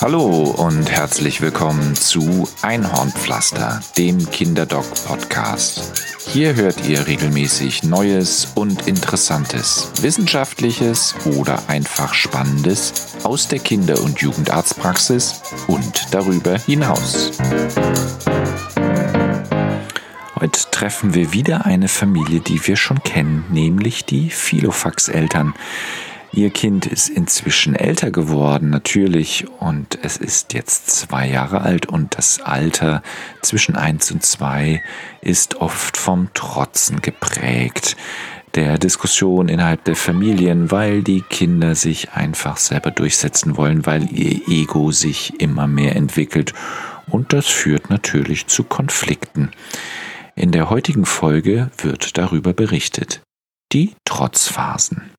Hallo und herzlich willkommen zu Einhornpflaster, dem Kinderdoc-Podcast. Hier hört ihr regelmäßig Neues und Interessantes, Wissenschaftliches oder einfach Spannendes aus der Kinder- und Jugendarztpraxis und darüber hinaus. Heute treffen wir wieder eine Familie, die wir schon kennen, nämlich die Philofax-Eltern. Ihr Kind ist inzwischen älter geworden, natürlich, und es ist jetzt zwei Jahre alt und das Alter zwischen eins und zwei ist oft vom Trotzen geprägt der Diskussion innerhalb der Familien, weil die Kinder sich einfach selber durchsetzen wollen, weil ihr Ego sich immer mehr entwickelt und das führt natürlich zu Konflikten. In der heutigen Folge wird darüber berichtet. Die Trotzphasen.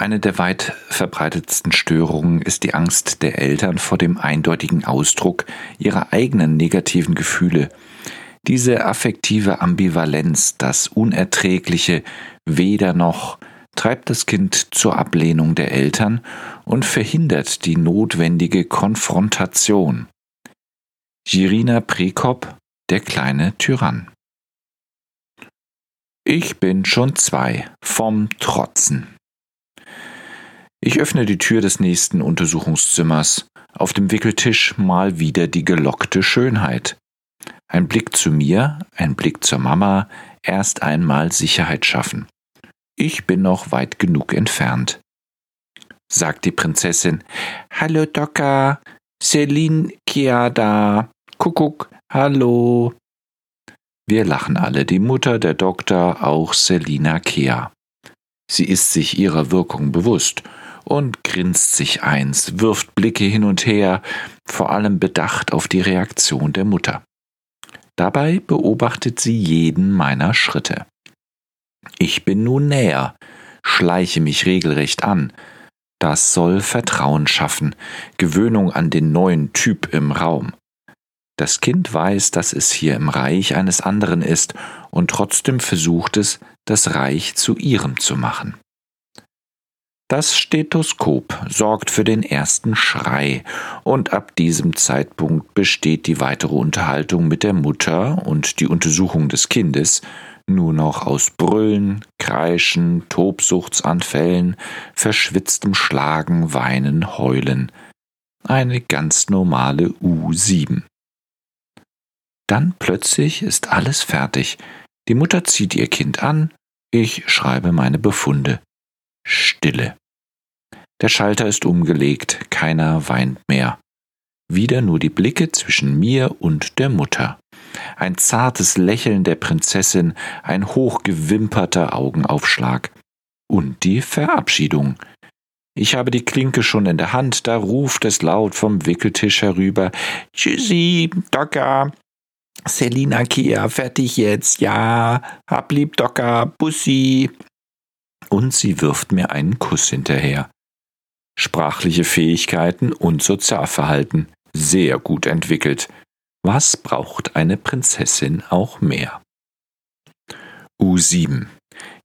Eine der weit verbreitetsten Störungen ist die Angst der Eltern vor dem eindeutigen Ausdruck ihrer eigenen negativen Gefühle. Diese affektive Ambivalenz, das unerträgliche Weder noch, treibt das Kind zur Ablehnung der Eltern und verhindert die notwendige Konfrontation. Jirina Prekop, der kleine Tyrann. Ich bin schon zwei, vom Trotzen. Ich öffne die Tür des nächsten Untersuchungszimmers. Auf dem Wickeltisch mal wieder die gelockte Schönheit. Ein Blick zu mir, ein Blick zur Mama, erst einmal Sicherheit schaffen. Ich bin noch weit genug entfernt. Sagt die Prinzessin. Hallo Docker, Celine Kiada. Kuckuck, hallo. Wir lachen alle, die Mutter, der Doktor, auch Selina Kea. Sie ist sich ihrer Wirkung bewusst und grinst sich eins, wirft Blicke hin und her, vor allem bedacht auf die Reaktion der Mutter. Dabei beobachtet sie jeden meiner Schritte. Ich bin nun näher, schleiche mich regelrecht an. Das soll Vertrauen schaffen, Gewöhnung an den neuen Typ im Raum. Das Kind weiß, dass es hier im Reich eines anderen ist und trotzdem versucht es, das Reich zu ihrem zu machen. Das Stethoskop sorgt für den ersten Schrei, und ab diesem Zeitpunkt besteht die weitere Unterhaltung mit der Mutter und die Untersuchung des Kindes nur noch aus Brüllen, Kreischen, Tobsuchtsanfällen, verschwitztem Schlagen, Weinen, Heulen. Eine ganz normale U7. Dann plötzlich ist alles fertig. Die Mutter zieht ihr Kind an, ich schreibe meine Befunde. Stille. Der Schalter ist umgelegt, keiner weint mehr. Wieder nur die Blicke zwischen mir und der Mutter. Ein zartes Lächeln der Prinzessin, ein hochgewimperter Augenaufschlag. Und die Verabschiedung. Ich habe die Klinke schon in der Hand, da ruft es laut vom Wickeltisch herüber. Tschüssi, Docker. Selina Kia, fertig jetzt, ja. Hab lieb, Docker, Bussi und sie wirft mir einen Kuss hinterher. Sprachliche Fähigkeiten und Sozialverhalten sehr gut entwickelt. Was braucht eine Prinzessin auch mehr? U7.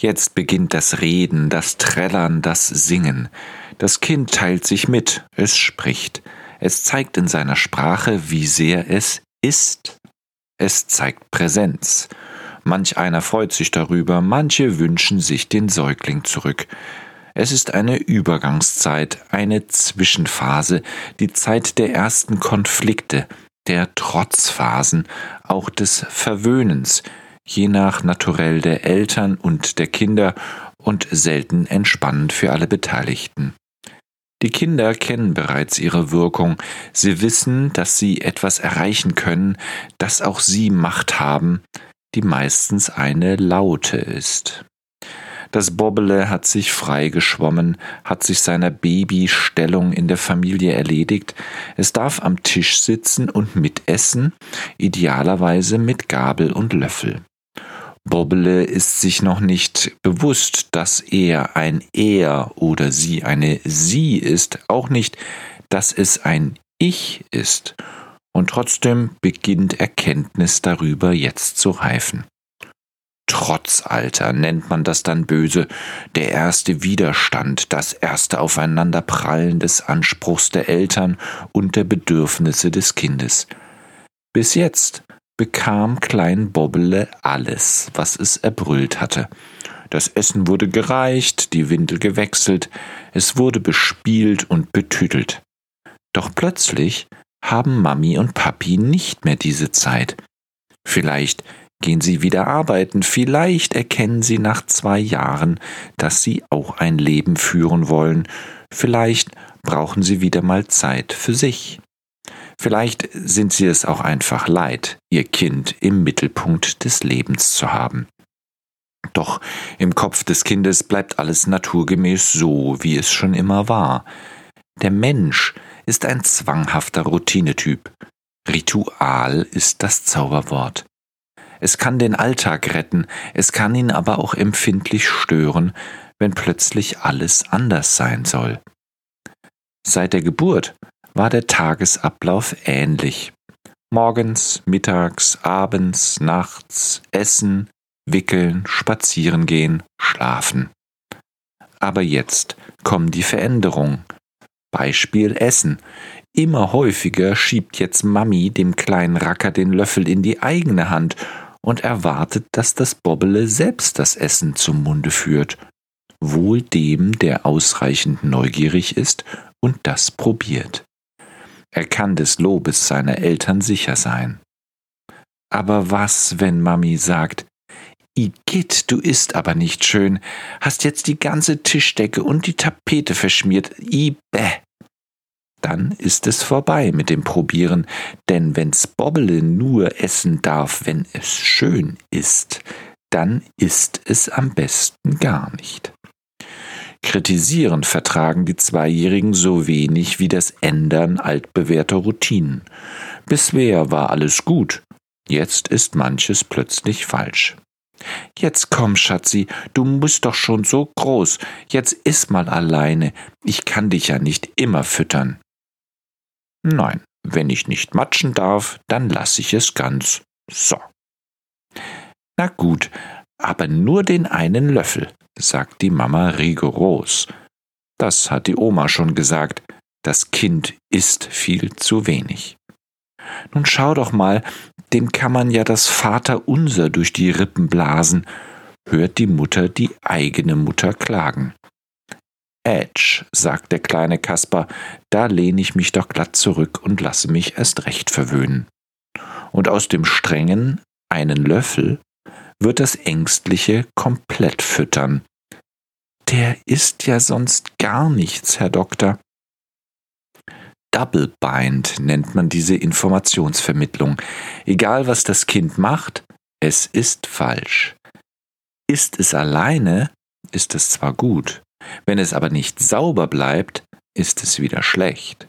Jetzt beginnt das Reden, das Trällern, das Singen. Das Kind teilt sich mit, es spricht. Es zeigt in seiner Sprache, wie sehr es ist. Es zeigt Präsenz. Manch einer freut sich darüber, manche wünschen sich den Säugling zurück. Es ist eine Übergangszeit, eine Zwischenphase, die Zeit der ersten Konflikte, der Trotzphasen, auch des Verwöhnens, je nach Naturell der Eltern und der Kinder und selten entspannend für alle Beteiligten. Die Kinder kennen bereits ihre Wirkung, sie wissen, dass sie etwas erreichen können, dass auch sie Macht haben, die meistens eine Laute ist. Das Bobbele hat sich frei geschwommen, hat sich seiner Babystellung in der Familie erledigt. Es darf am Tisch sitzen und mitessen, idealerweise mit Gabel und Löffel. Bobbele ist sich noch nicht bewusst, dass er ein Er oder sie eine Sie ist, auch nicht, dass es ein Ich ist und trotzdem beginnt Erkenntnis darüber jetzt zu reifen. Trotzalter nennt man das dann böse, der erste Widerstand, das erste Aufeinanderprallen des Anspruchs der Eltern und der Bedürfnisse des Kindes. Bis jetzt bekam Klein Bobbele alles, was es erbrüllt hatte. Das Essen wurde gereicht, die Windel gewechselt, es wurde bespielt und betütelt. Doch plötzlich haben Mami und Papi nicht mehr diese Zeit. Vielleicht gehen sie wieder arbeiten, vielleicht erkennen sie nach zwei Jahren, dass sie auch ein Leben führen wollen, vielleicht brauchen sie wieder mal Zeit für sich. Vielleicht sind sie es auch einfach leid, ihr Kind im Mittelpunkt des Lebens zu haben. Doch im Kopf des Kindes bleibt alles naturgemäß so, wie es schon immer war. Der Mensch ist ein zwanghafter Routinetyp. Ritual ist das Zauberwort. Es kann den Alltag retten, es kann ihn aber auch empfindlich stören, wenn plötzlich alles anders sein soll. Seit der Geburt war der Tagesablauf ähnlich. Morgens, mittags, abends, nachts, essen, wickeln, spazieren gehen, schlafen. Aber jetzt kommen die Veränderungen. Beispiel Essen. Immer häufiger schiebt jetzt Mami dem kleinen Racker den Löffel in die eigene Hand und erwartet, dass das Bobbele selbst das Essen zum Munde führt, wohl dem, der ausreichend neugierig ist und das probiert. Er kann des Lobes seiner Eltern sicher sein. Aber was, wenn Mami sagt, Igitt, du isst aber nicht schön, hast jetzt die ganze Tischdecke und die Tapete verschmiert, i dann ist es vorbei mit dem Probieren, denn wenn's Bobbele nur essen darf, wenn es schön ist, dann ist es am besten gar nicht. Kritisieren vertragen die Zweijährigen so wenig wie das Ändern altbewährter Routinen. Bisher war alles gut, jetzt ist manches plötzlich falsch. Jetzt komm, Schatzi, du musst doch schon so groß, jetzt iss mal alleine, ich kann dich ja nicht immer füttern. Nein, wenn ich nicht matschen darf, dann lasse ich es ganz. So. Na gut, aber nur den einen Löffel, sagt die Mama rigoros. Das hat die Oma schon gesagt, das Kind isst viel zu wenig. Nun schau doch mal, dem kann man ja das Vaterunser durch die Rippen blasen, hört die Mutter die eigene Mutter klagen. Edge, sagt der kleine Kasper, da lehne ich mich doch glatt zurück und lasse mich erst recht verwöhnen. Und aus dem strengen einen Löffel wird das Ängstliche komplett füttern. Der isst ja sonst gar nichts, Herr Doktor. Double Bind nennt man diese Informationsvermittlung. Egal was das Kind macht, es ist falsch. Ist es alleine, ist es zwar gut, wenn es aber nicht sauber bleibt, ist es wieder schlecht.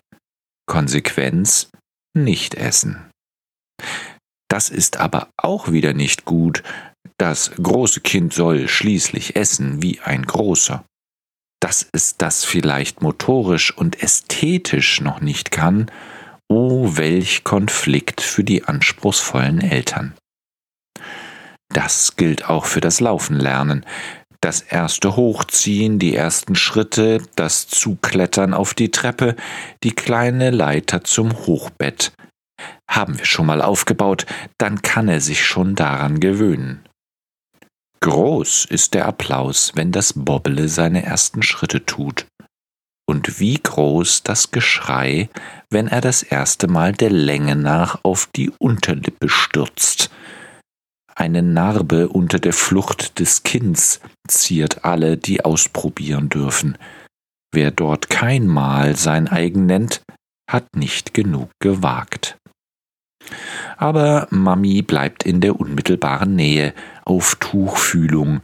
Konsequenz nicht essen. Das ist aber auch wieder nicht gut. Das große Kind soll schließlich essen wie ein großer. Dass es das vielleicht motorisch und ästhetisch noch nicht kann, oh welch Konflikt für die anspruchsvollen Eltern. Das gilt auch für das Laufen lernen das erste Hochziehen, die ersten Schritte, das Zuklettern auf die Treppe, die kleine Leiter zum Hochbett. Haben wir schon mal aufgebaut, dann kann er sich schon daran gewöhnen. Groß ist der Applaus, wenn das Bobbele seine ersten Schritte tut. Und wie groß das Geschrei, wenn er das erste Mal der Länge nach auf die Unterlippe stürzt, eine Narbe unter der Flucht des Kinds ziert alle, die ausprobieren dürfen. Wer dort kein Mal sein eigen nennt, hat nicht genug gewagt. Aber Mami bleibt in der unmittelbaren Nähe, auf Tuchfühlung.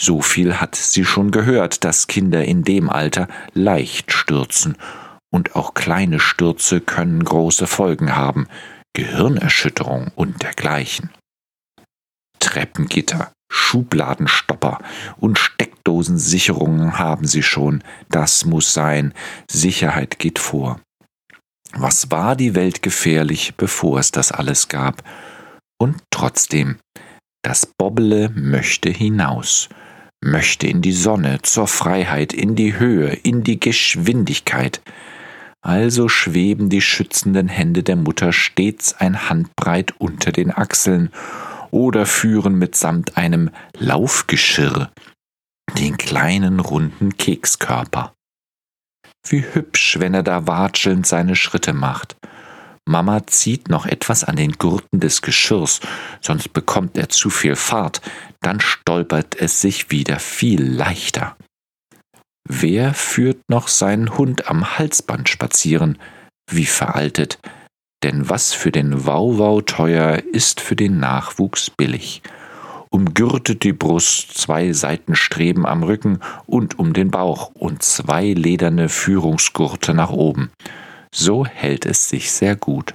So viel hat sie schon gehört, dass Kinder in dem Alter leicht stürzen, und auch kleine Stürze können große Folgen haben, Gehirnerschütterung und dergleichen. Treppengitter, Schubladenstopper und Steckdosensicherungen haben sie schon. Das muss sein. Sicherheit geht vor. Was war die Welt gefährlich, bevor es das alles gab? Und trotzdem, Das Bobbele möchte hinaus, möchte in die Sonne, zur Freiheit, in die Höhe, in die Geschwindigkeit. Also schweben die schützenden Hände der Mutter stets ein Handbreit unter den Achseln oder führen mitsamt einem Laufgeschirr den kleinen runden Kekskörper. Wie hübsch, wenn er da watschelnd seine Schritte macht. Mama zieht noch etwas an den Gurten des Geschirrs, sonst bekommt er zu viel Fahrt, dann stolpert es sich wieder viel leichter. Wer führt noch seinen Hund am Halsband spazieren? Wie veraltet. Denn was für den Wauwau teuer, ist für den Nachwuchs billig. Umgürtet die Brust, zwei Seitenstreben am Rücken und um den Bauch und zwei lederne Führungsgurte nach oben. So hält es sich sehr gut.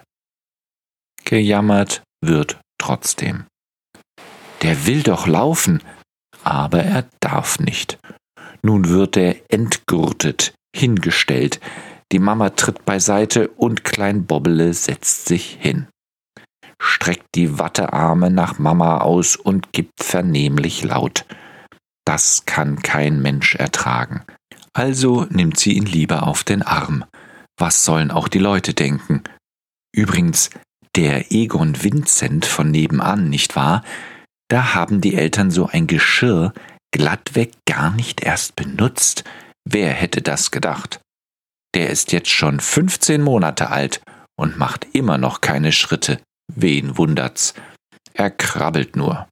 Gejammert wird trotzdem. Der will doch laufen, aber er darf nicht. Nun wird er entgurtet, hingestellt, die Mama tritt beiseite und Klein Bobbele setzt sich hin, streckt die Wattearme nach Mama aus und gibt vernehmlich laut. Das kann kein Mensch ertragen. Also nimmt sie ihn lieber auf den Arm. Was sollen auch die Leute denken? Übrigens, der Egon Vincent von nebenan, nicht wahr? Da haben die Eltern so ein Geschirr glattweg gar nicht erst benutzt. Wer hätte das gedacht? Der ist jetzt schon 15 Monate alt und macht immer noch keine Schritte. Wen wundert's? Er krabbelt nur.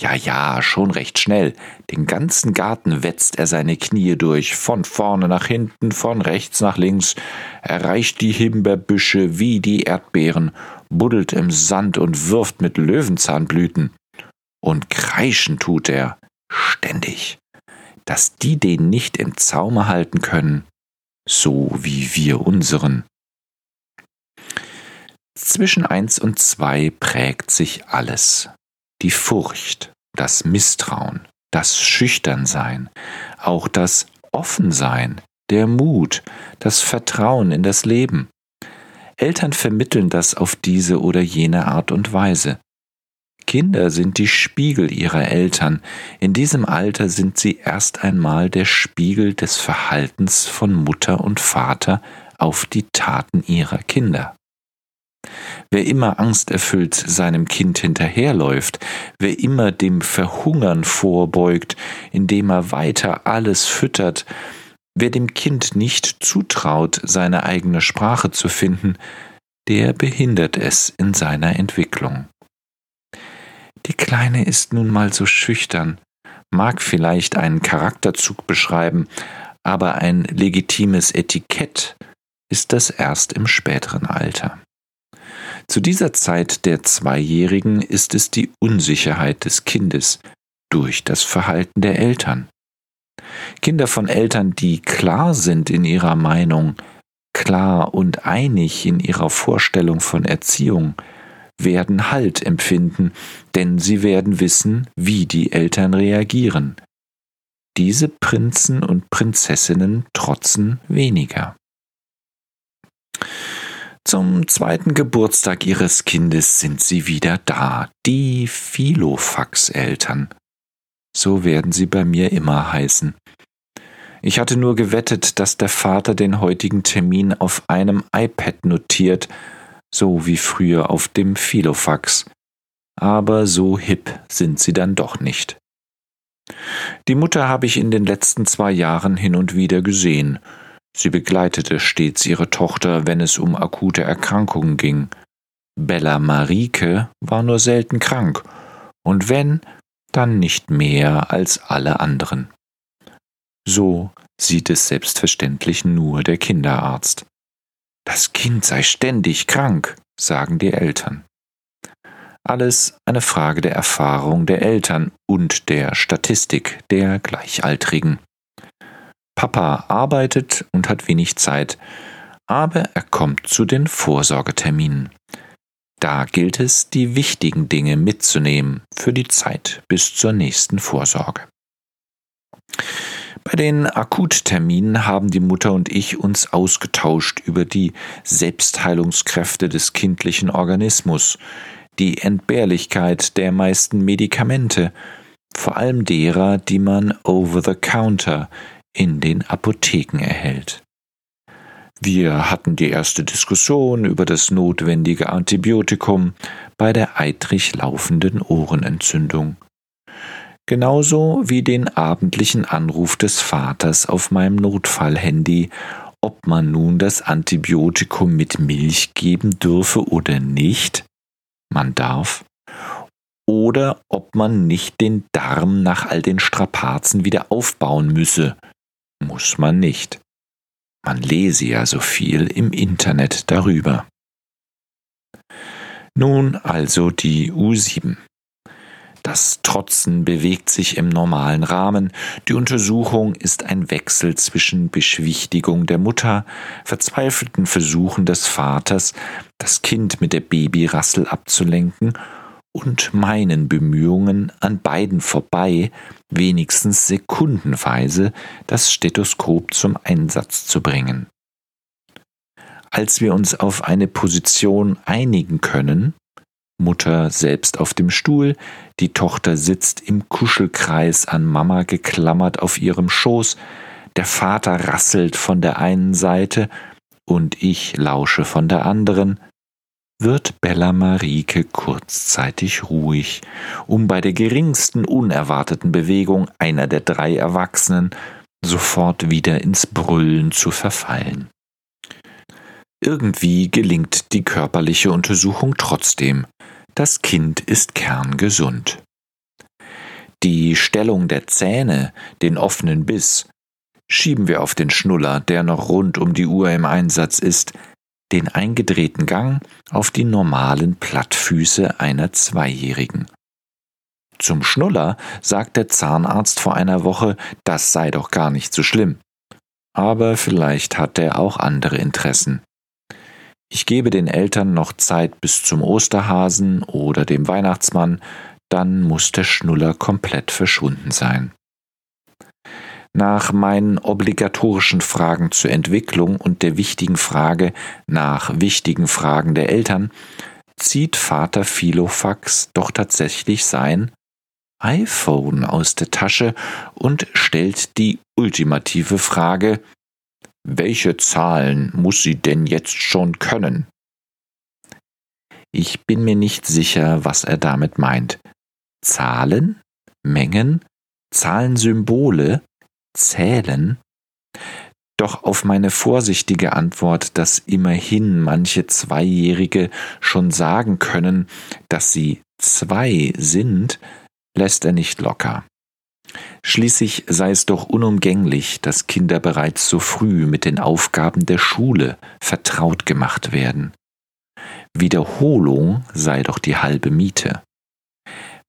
Ja, ja, schon recht schnell. Den ganzen Garten wetzt er seine Knie durch, von vorne nach hinten, von rechts nach links, erreicht die Himbeerbüsche wie die Erdbeeren, buddelt im Sand und wirft mit Löwenzahnblüten. Und kreischen tut er, ständig. Dass die den nicht im Zaume halten können, so wie wir unseren. Zwischen eins und zwei prägt sich alles die Furcht, das Misstrauen, das Schüchternsein, auch das Offensein, der Mut, das Vertrauen in das Leben. Eltern vermitteln das auf diese oder jene Art und Weise. Kinder sind die Spiegel ihrer Eltern. In diesem Alter sind sie erst einmal der Spiegel des Verhaltens von Mutter und Vater auf die Taten ihrer Kinder. Wer immer angsterfüllt seinem Kind hinterherläuft, wer immer dem Verhungern vorbeugt, indem er weiter alles füttert, wer dem Kind nicht zutraut, seine eigene Sprache zu finden, der behindert es in seiner Entwicklung. Die Kleine ist nun mal so schüchtern, mag vielleicht einen Charakterzug beschreiben, aber ein legitimes Etikett ist das erst im späteren Alter. Zu dieser Zeit der Zweijährigen ist es die Unsicherheit des Kindes durch das Verhalten der Eltern. Kinder von Eltern, die klar sind in ihrer Meinung, klar und einig in ihrer Vorstellung von Erziehung, werden Halt empfinden, denn sie werden wissen, wie die Eltern reagieren. Diese Prinzen und Prinzessinnen trotzen weniger. Zum zweiten Geburtstag ihres Kindes sind sie wieder da, die Philofax-Eltern. So werden sie bei mir immer heißen. Ich hatte nur gewettet, dass der Vater den heutigen Termin auf einem iPad notiert, so wie früher auf dem Philofax. Aber so hip sind sie dann doch nicht. Die Mutter habe ich in den letzten zwei Jahren hin und wieder gesehen, Sie begleitete stets ihre Tochter, wenn es um akute Erkrankungen ging. Bella Marike war nur selten krank, und wenn, dann nicht mehr als alle anderen. So sieht es selbstverständlich nur der Kinderarzt. Das Kind sei ständig krank, sagen die Eltern. Alles eine Frage der Erfahrung der Eltern und der Statistik der Gleichaltrigen. Papa arbeitet und hat wenig Zeit, aber er kommt zu den Vorsorgeterminen. Da gilt es, die wichtigen Dinge mitzunehmen für die Zeit bis zur nächsten Vorsorge. Bei den Akutterminen haben die Mutter und ich uns ausgetauscht über die Selbstheilungskräfte des kindlichen Organismus, die Entbehrlichkeit der meisten Medikamente, vor allem derer, die man over the counter in den Apotheken erhält. Wir hatten die erste Diskussion über das notwendige Antibiotikum bei der eitrig laufenden Ohrenentzündung. Genauso wie den abendlichen Anruf des Vaters auf meinem Notfallhandy, ob man nun das Antibiotikum mit Milch geben dürfe oder nicht. Man darf. Oder ob man nicht den Darm nach all den Strapazen wieder aufbauen müsse. Muss man nicht. Man lese ja so viel im Internet darüber. Nun also die U7. Das Trotzen bewegt sich im normalen Rahmen. Die Untersuchung ist ein Wechsel zwischen Beschwichtigung der Mutter, verzweifelten Versuchen des Vaters, das Kind mit der Babyrassel abzulenken und meinen Bemühungen, an beiden vorbei, wenigstens sekundenweise das Stethoskop zum Einsatz zu bringen. Als wir uns auf eine Position einigen können, Mutter selbst auf dem Stuhl, die Tochter sitzt im Kuschelkreis an Mama geklammert auf ihrem Schoß, der Vater rasselt von der einen Seite und ich lausche von der anderen, wird Bella Marike kurzzeitig ruhig, um bei der geringsten unerwarteten Bewegung einer der drei Erwachsenen sofort wieder ins Brüllen zu verfallen. Irgendwie gelingt die körperliche Untersuchung trotzdem. Das Kind ist kerngesund. Die Stellung der Zähne, den offenen Biss, schieben wir auf den Schnuller, der noch rund um die Uhr im Einsatz ist, den eingedrehten Gang auf die normalen Plattfüße einer Zweijährigen. Zum Schnuller sagt der Zahnarzt vor einer Woche, das sei doch gar nicht so schlimm. Aber vielleicht hat er auch andere Interessen. Ich gebe den Eltern noch Zeit bis zum Osterhasen oder dem Weihnachtsmann, dann muss der Schnuller komplett verschwunden sein. Nach meinen obligatorischen Fragen zur Entwicklung und der wichtigen Frage nach wichtigen Fragen der Eltern zieht Vater Philofax doch tatsächlich sein iPhone aus der Tasche und stellt die ultimative Frage Welche Zahlen muss sie denn jetzt schon können? Ich bin mir nicht sicher, was er damit meint. Zahlen? Mengen? Zahlensymbole? Zählen? Doch auf meine vorsichtige Antwort, dass immerhin manche Zweijährige schon sagen können, dass sie zwei sind, lässt er nicht locker. Schließlich sei es doch unumgänglich, dass Kinder bereits so früh mit den Aufgaben der Schule vertraut gemacht werden. Wiederholung sei doch die halbe Miete.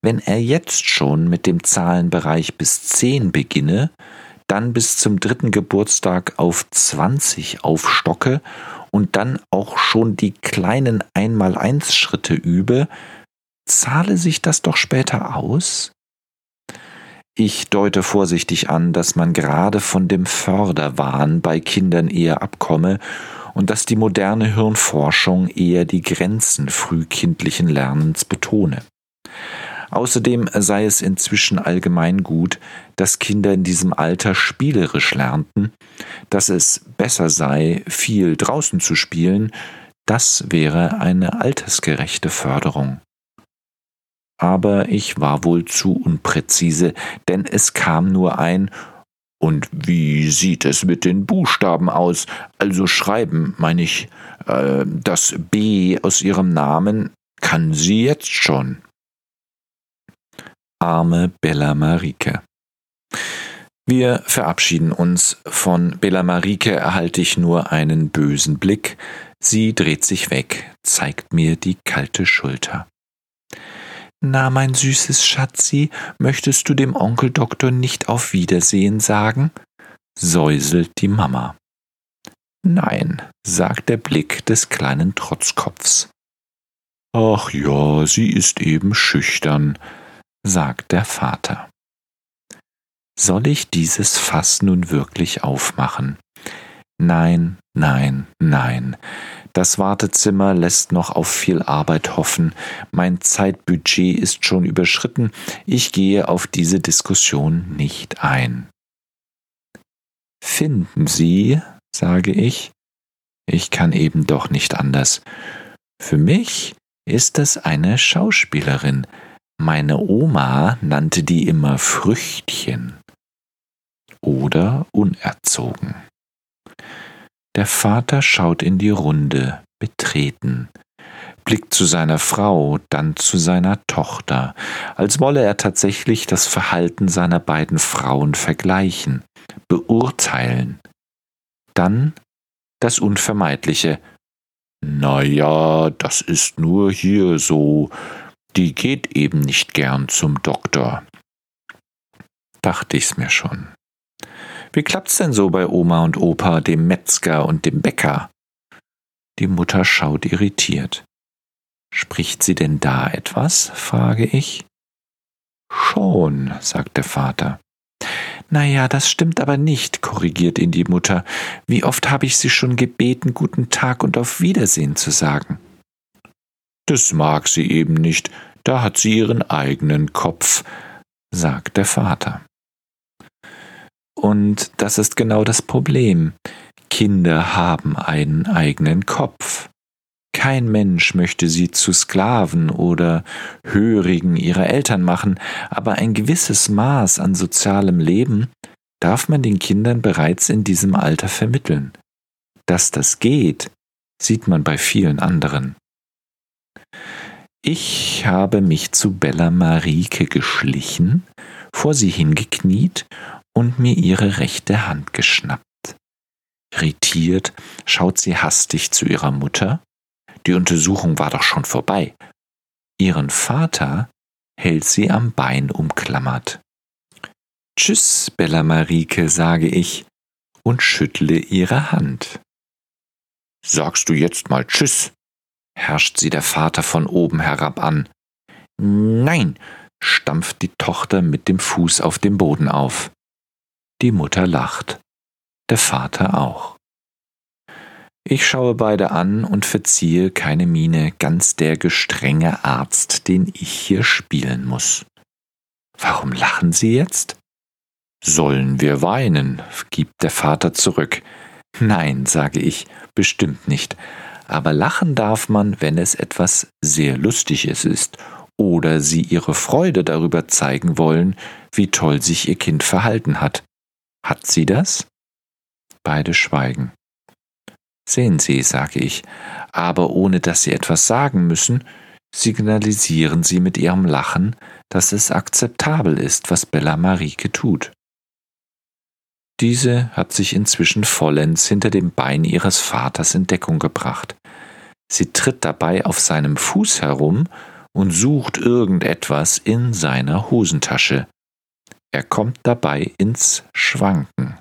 Wenn er jetzt schon mit dem Zahlenbereich bis zehn beginne, dann bis zum dritten Geburtstag auf 20 aufstocke und dann auch schon die kleinen Einmal-Eins-Schritte übe, zahle sich das doch später aus? Ich deute vorsichtig an, dass man gerade von dem Förderwahn bei Kindern eher abkomme und dass die moderne Hirnforschung eher die Grenzen frühkindlichen Lernens betone. Außerdem sei es inzwischen allgemein gut, dass Kinder in diesem Alter spielerisch lernten, dass es besser sei, viel draußen zu spielen, das wäre eine altersgerechte Förderung. Aber ich war wohl zu unpräzise, denn es kam nur ein Und wie sieht es mit den Buchstaben aus? Also schreiben, meine ich, äh, das B aus ihrem Namen kann sie jetzt schon arme Bella Marike. Wir verabschieden uns. Von Bella Marike erhalte ich nur einen bösen Blick. Sie dreht sich weg, zeigt mir die kalte Schulter. Na, mein süßes Schatzi, möchtest du dem Onkel Doktor nicht auf Wiedersehen sagen? säuselt die Mama. Nein, sagt der Blick des kleinen Trotzkopfs. Ach ja, sie ist eben schüchtern, sagt der Vater. Soll ich dieses Fass nun wirklich aufmachen? Nein, nein, nein. Das Wartezimmer lässt noch auf viel Arbeit hoffen. Mein Zeitbudget ist schon überschritten. Ich gehe auf diese Diskussion nicht ein. Finden Sie, sage ich, ich kann eben doch nicht anders. Für mich ist es eine Schauspielerin. Meine Oma nannte die immer Früchtchen oder unerzogen. Der Vater schaut in die Runde, betreten, blickt zu seiner Frau, dann zu seiner Tochter, als wolle er tatsächlich das Verhalten seiner beiden Frauen vergleichen, beurteilen. Dann das Unvermeidliche. Na ja, das ist nur hier so. Die geht eben nicht gern zum Doktor. Dachte ich's mir schon. Wie klappt's denn so bei Oma und Opa, dem Metzger und dem Bäcker? Die Mutter schaut irritiert. Spricht sie denn da etwas? frage ich. Schon, sagt der Vater. Na ja, das stimmt aber nicht, korrigiert ihn die Mutter. Wie oft habe ich Sie schon gebeten, guten Tag und auf Wiedersehen zu sagen? Das mag sie eben nicht, da hat sie ihren eigenen Kopf, sagt der Vater. Und das ist genau das Problem. Kinder haben einen eigenen Kopf. Kein Mensch möchte sie zu Sklaven oder Hörigen ihrer Eltern machen, aber ein gewisses Maß an sozialem Leben darf man den Kindern bereits in diesem Alter vermitteln. Dass das geht, sieht man bei vielen anderen. Ich habe mich zu Bella Marike geschlichen, vor sie hingekniet und mir ihre rechte Hand geschnappt. Irritiert schaut sie hastig zu ihrer Mutter. Die Untersuchung war doch schon vorbei. Ihren Vater hält sie am Bein umklammert. Tschüss, Bella Marike, sage ich und schüttle ihre Hand. Sagst du jetzt mal Tschüss? Herrscht sie der Vater von oben herab an. Nein, stampft die Tochter mit dem Fuß auf dem Boden auf. Die Mutter lacht, der Vater auch. Ich schaue beide an und verziehe keine Miene, ganz der gestrenge Arzt, den ich hier spielen muss. Warum lachen Sie jetzt? Sollen wir weinen? gibt der Vater zurück. Nein, sage ich, bestimmt nicht. Aber lachen darf man, wenn es etwas sehr Lustiges ist oder Sie Ihre Freude darüber zeigen wollen, wie toll sich Ihr Kind verhalten hat. Hat sie das? Beide schweigen. Sehen Sie, sage ich, aber ohne dass Sie etwas sagen müssen, signalisieren Sie mit Ihrem Lachen, dass es akzeptabel ist, was Bella Marike tut. Diese hat sich inzwischen vollends hinter dem Bein ihres Vaters in Deckung gebracht. Sie tritt dabei auf seinem Fuß herum und sucht irgendetwas in seiner Hosentasche. Er kommt dabei ins Schwanken.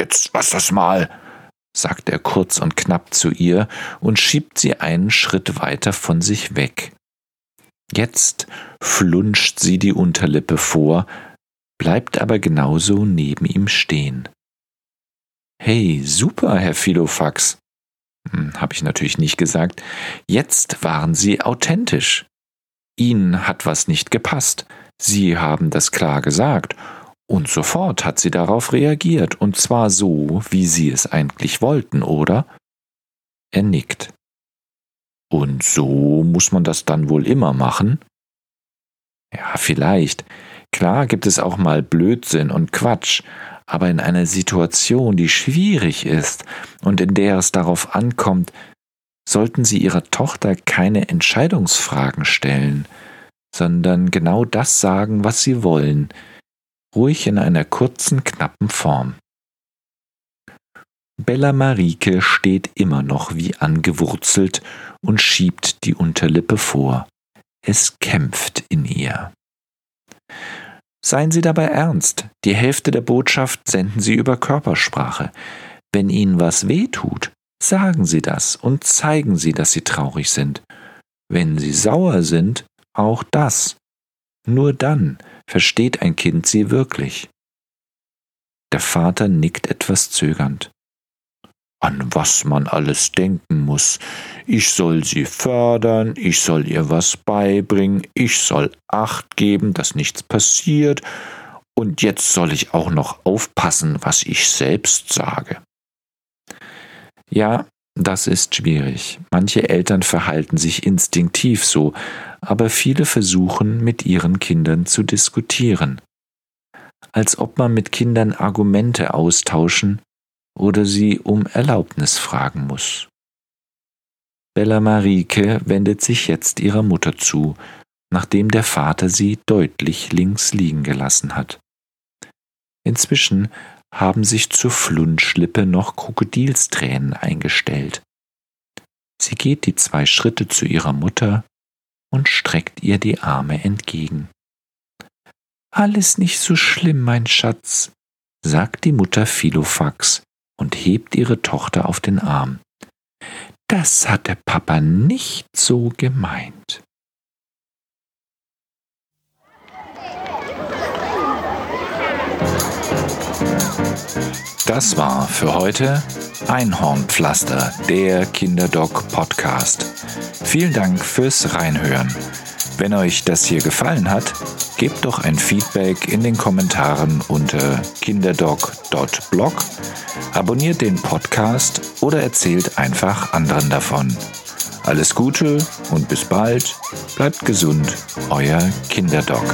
Jetzt lass das mal, sagt er kurz und knapp zu ihr und schiebt sie einen Schritt weiter von sich weg. Jetzt flunscht sie die Unterlippe vor, bleibt aber genauso neben ihm stehen. Hey, super, Herr Philofax, hm, habe ich natürlich nicht gesagt. Jetzt waren Sie authentisch. Ihnen hat was nicht gepasst. Sie haben das klar gesagt, und sofort hat sie darauf reagiert, und zwar so, wie Sie es eigentlich wollten, oder? Er nickt. Und so muss man das dann wohl immer machen? Ja, vielleicht. Klar gibt es auch mal Blödsinn und Quatsch, aber in einer Situation, die schwierig ist und in der es darauf ankommt, sollten Sie Ihrer Tochter keine Entscheidungsfragen stellen, sondern genau das sagen, was sie wollen, ruhig in einer kurzen, knappen Form. Bella Marike steht immer noch wie angewurzelt und schiebt die Unterlippe vor. Es kämpft in ihr. Seien Sie dabei ernst. Die Hälfte der Botschaft senden Sie über Körpersprache. Wenn Ihnen was weh tut, sagen Sie das und zeigen Sie, dass Sie traurig sind. Wenn Sie sauer sind, auch das. Nur dann versteht ein Kind sie wirklich. Der Vater nickt etwas zögernd. An was man alles denken muss. Ich soll sie fördern, ich soll ihr was beibringen, ich soll acht geben, dass nichts passiert, und jetzt soll ich auch noch aufpassen, was ich selbst sage. Ja, das ist schwierig. Manche Eltern verhalten sich instinktiv so, aber viele versuchen mit ihren Kindern zu diskutieren. Als ob man mit Kindern Argumente austauschen oder sie um Erlaubnis fragen muss. Bella Marike wendet sich jetzt ihrer Mutter zu, nachdem der Vater sie deutlich links liegen gelassen hat. Inzwischen haben sich zur Flunschlippe noch Krokodilstränen eingestellt. Sie geht die zwei Schritte zu ihrer Mutter und streckt ihr die Arme entgegen. Alles nicht so schlimm, mein Schatz, sagt die Mutter Philofax und hebt ihre Tochter auf den Arm. Das hat der Papa nicht so gemeint. Das war für heute Einhornpflaster, der Kinderdog Podcast. Vielen Dank fürs Reinhören. Wenn euch das hier gefallen hat, gebt doch ein Feedback in den Kommentaren unter kinderdog.blog, abonniert den Podcast oder erzählt einfach anderen davon. Alles Gute und bis bald. Bleibt gesund, euer Kinderdog.